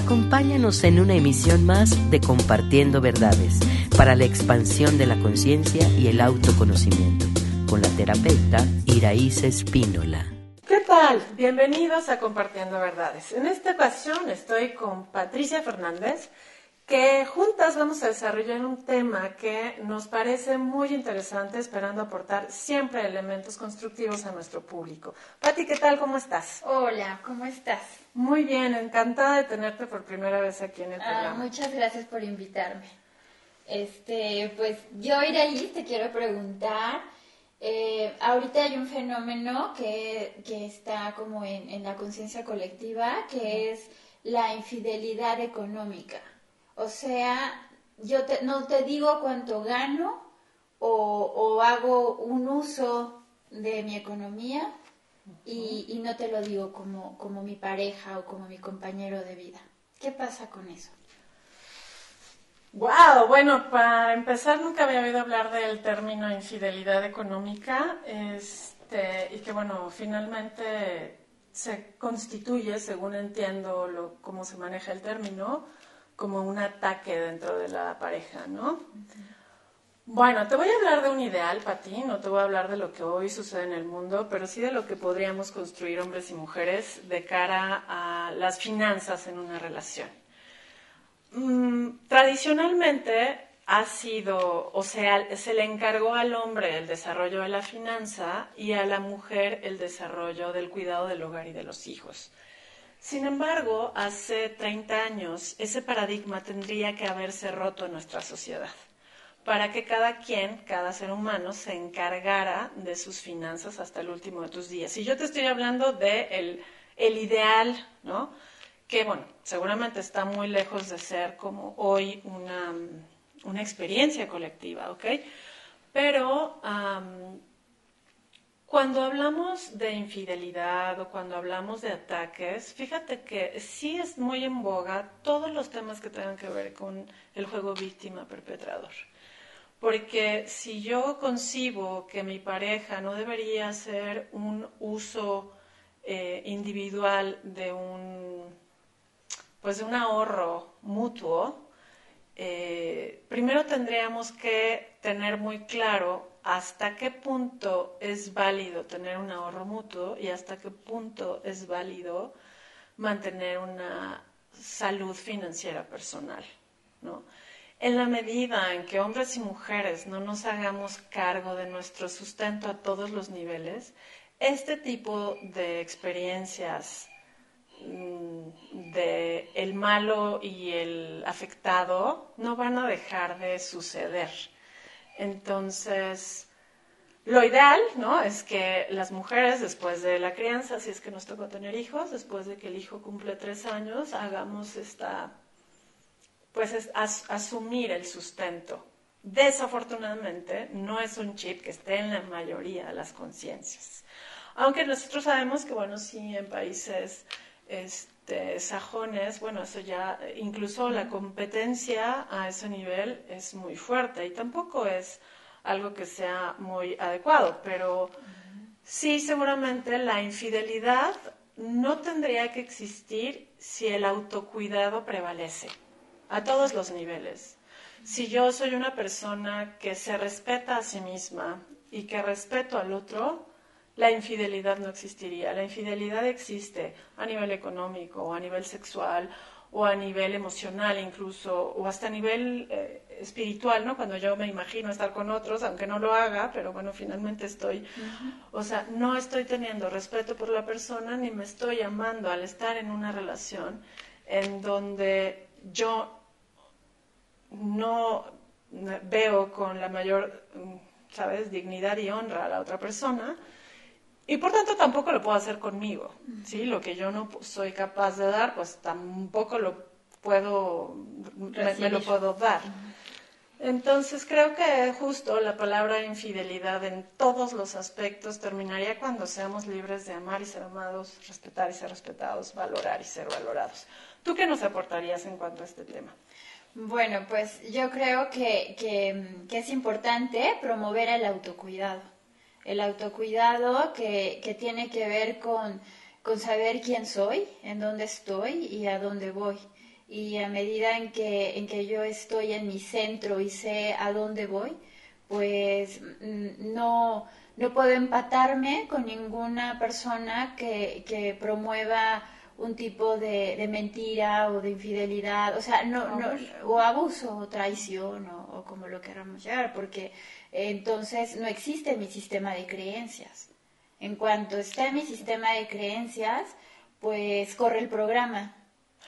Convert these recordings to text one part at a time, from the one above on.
Acompáñanos en una emisión más de Compartiendo Verdades para la expansión de la conciencia y el autoconocimiento con la terapeuta Iraíz Espínola. ¿Qué tal? Bienvenidos a Compartiendo Verdades. En esta ocasión estoy con Patricia Fernández, que juntas vamos a desarrollar un tema que nos parece muy interesante, esperando aportar siempre elementos constructivos a nuestro público. Pati, ¿qué tal? ¿Cómo estás? Hola, ¿cómo estás? Muy bien, encantada de tenerte por primera vez aquí en el ah, programa. muchas gracias por invitarme. Este, pues yo, Iraí, te quiero preguntar. Eh, ahorita hay un fenómeno que, que está como en, en la conciencia colectiva, que es la infidelidad económica. O sea, yo no te digo cuánto gano o, hago un uso de mi economía y, no te lo digo como, como mi pareja o como mi compañero de vida. ¿Qué pasa con eso? Wow, bueno, para empezar nunca había oído hablar del término infidelidad económica, este, y que bueno, finalmente se constituye, según entiendo lo, cómo se maneja el término, como un ataque dentro de la pareja, ¿no? Bueno, te voy a hablar de un ideal para no te voy a hablar de lo que hoy sucede en el mundo, pero sí de lo que podríamos construir hombres y mujeres de cara a las finanzas en una relación. Mm, tradicionalmente ha sido, o sea, se le encargó al hombre el desarrollo de la finanza y a la mujer el desarrollo del cuidado del hogar y de los hijos. Sin embargo, hace 30 años ese paradigma tendría que haberse roto en nuestra sociedad para que cada quien, cada ser humano, se encargara de sus finanzas hasta el último de tus días. Y yo te estoy hablando de el, ideal, ¿no? Que, bueno, seguramente está muy lejos de ser como hoy una, una experiencia colectiva, ¿ok? Pero cuando hablamos de infidelidad o cuando hablamos de ataques, fíjate que sí es muy en boga todos los temas que tengan que ver con el juego víctima-perpetrador. Porque si yo concibo que mi pareja no debería hacer un uso eh, individual de un, pues de un ahorro mutuo, eh, primero tendríamos que tener muy claro hasta qué punto es válido tener un ahorro mutuo y hasta qué punto es válido mantener una salud financiera personal, ¿no? En la medida en que hombres y mujeres no nos hagamos cargo de nuestro sustento a todos los niveles, este tipo de experiencias mm, malo y el afectado no van a dejar de suceder. Entonces, lo ideal, ¿no? Es que las mujeres, después de la crianza, si es que nos tocó tener hijos, después de que el hijo cumple tres años, hagamos esta, pues es asumir el sustento. Desafortunadamente, no es un chip que esté en la mayoría de las conciencias. Aunque nosotros sabemos que, bueno, sí, en países este, sajones, bueno, eso ya, incluso la competencia a ese nivel es muy fuerte y tampoco es algo que sea muy adecuado, pero sí, seguramente la infidelidad no tendría que existir si el autocuidado prevalece a todos los niveles. Si yo soy una persona que se respeta a sí misma y que respeto al otro, la infidelidad no existiría. La infidelidad existe a nivel económico o a nivel sexual o a nivel emocional incluso o hasta a nivel eh, espiritual, ¿no? Cuando yo me imagino estar con otros, aunque no lo haga, pero bueno, finalmente estoy, o sea, no estoy teniendo respeto por la persona ni me estoy amando al estar en una relación en donde yo no veo con la mayor, ¿sabes?, dignidad y honra a la otra persona, y por tanto tampoco lo puedo hacer conmigo, ¿sí? Lo que yo no soy capaz de dar, pues tampoco lo puedo, me, lo puedo dar. Entonces creo que justo la palabra infidelidad en todos los aspectos terminaría cuando seamos libres de amar y ser amados, respetar y ser respetados, valorar y ser valorados. ¿Tú qué nos aportarías en cuanto a este tema? Bueno, pues yo creo que, que es importante promover el autocuidado el autocuidado que, que tiene que ver con, con, saber quién soy, en dónde estoy y a dónde voy. y a medida en que, en que yo estoy en mi centro y sé a dónde voy, pues mm, no, no puedo empatarme con ninguna persona que, que promueva un tipo de, mentira o de infidelidad, o sea, no, no, o abuso o traición o, como lo queramos llamar, porque entonces no existe mi sistema de creencias. En cuanto esté mi sistema de creencias, pues corre el programa.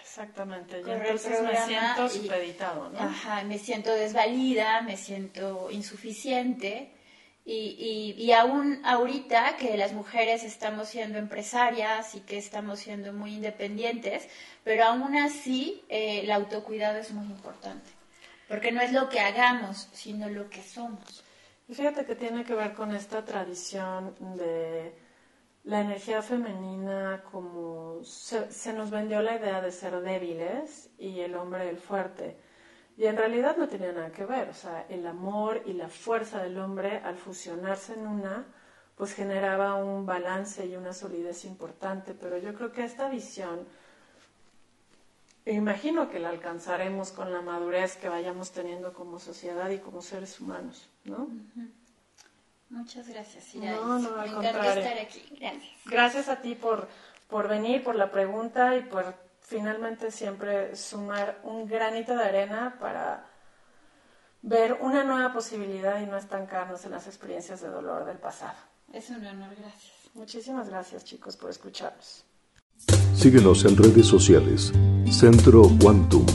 Exactamente, y entonces me siento supeditado, ¿no? Ajá, me siento desvalida, me siento insuficiente y, y, y, aún ahorita que las mujeres estamos siendo empresarias y que estamos siendo muy independientes, pero aún así eh, el autocuidado es muy importante, porque no es lo que hagamos, sino lo que somos. Y fíjate que tiene que ver con esta tradición de la energía femenina como se, se nos vendió la idea de ser débiles y el hombre el fuerte. Y en realidad no tenía nada que ver, o sea, el amor y la fuerza del hombre al fusionarse en una, pues generaba un balance y una solidez importante, pero yo creo que esta visión, imagino que la alcanzaremos con la madurez que vayamos teniendo como sociedad y como seres humanos, ¿no? Muchas gracias, No, no, al Me estar aquí. Gracias. Gracias a ti por, por venir, por la pregunta y por finalmente siempre sumar un granito de arena para ver una nueva posibilidad y no estancarnos en las experiencias de dolor del pasado. Es un honor, gracias. Muchísimas gracias chicos por escucharnos. Síguenos en redes sociales. Centro Quantum.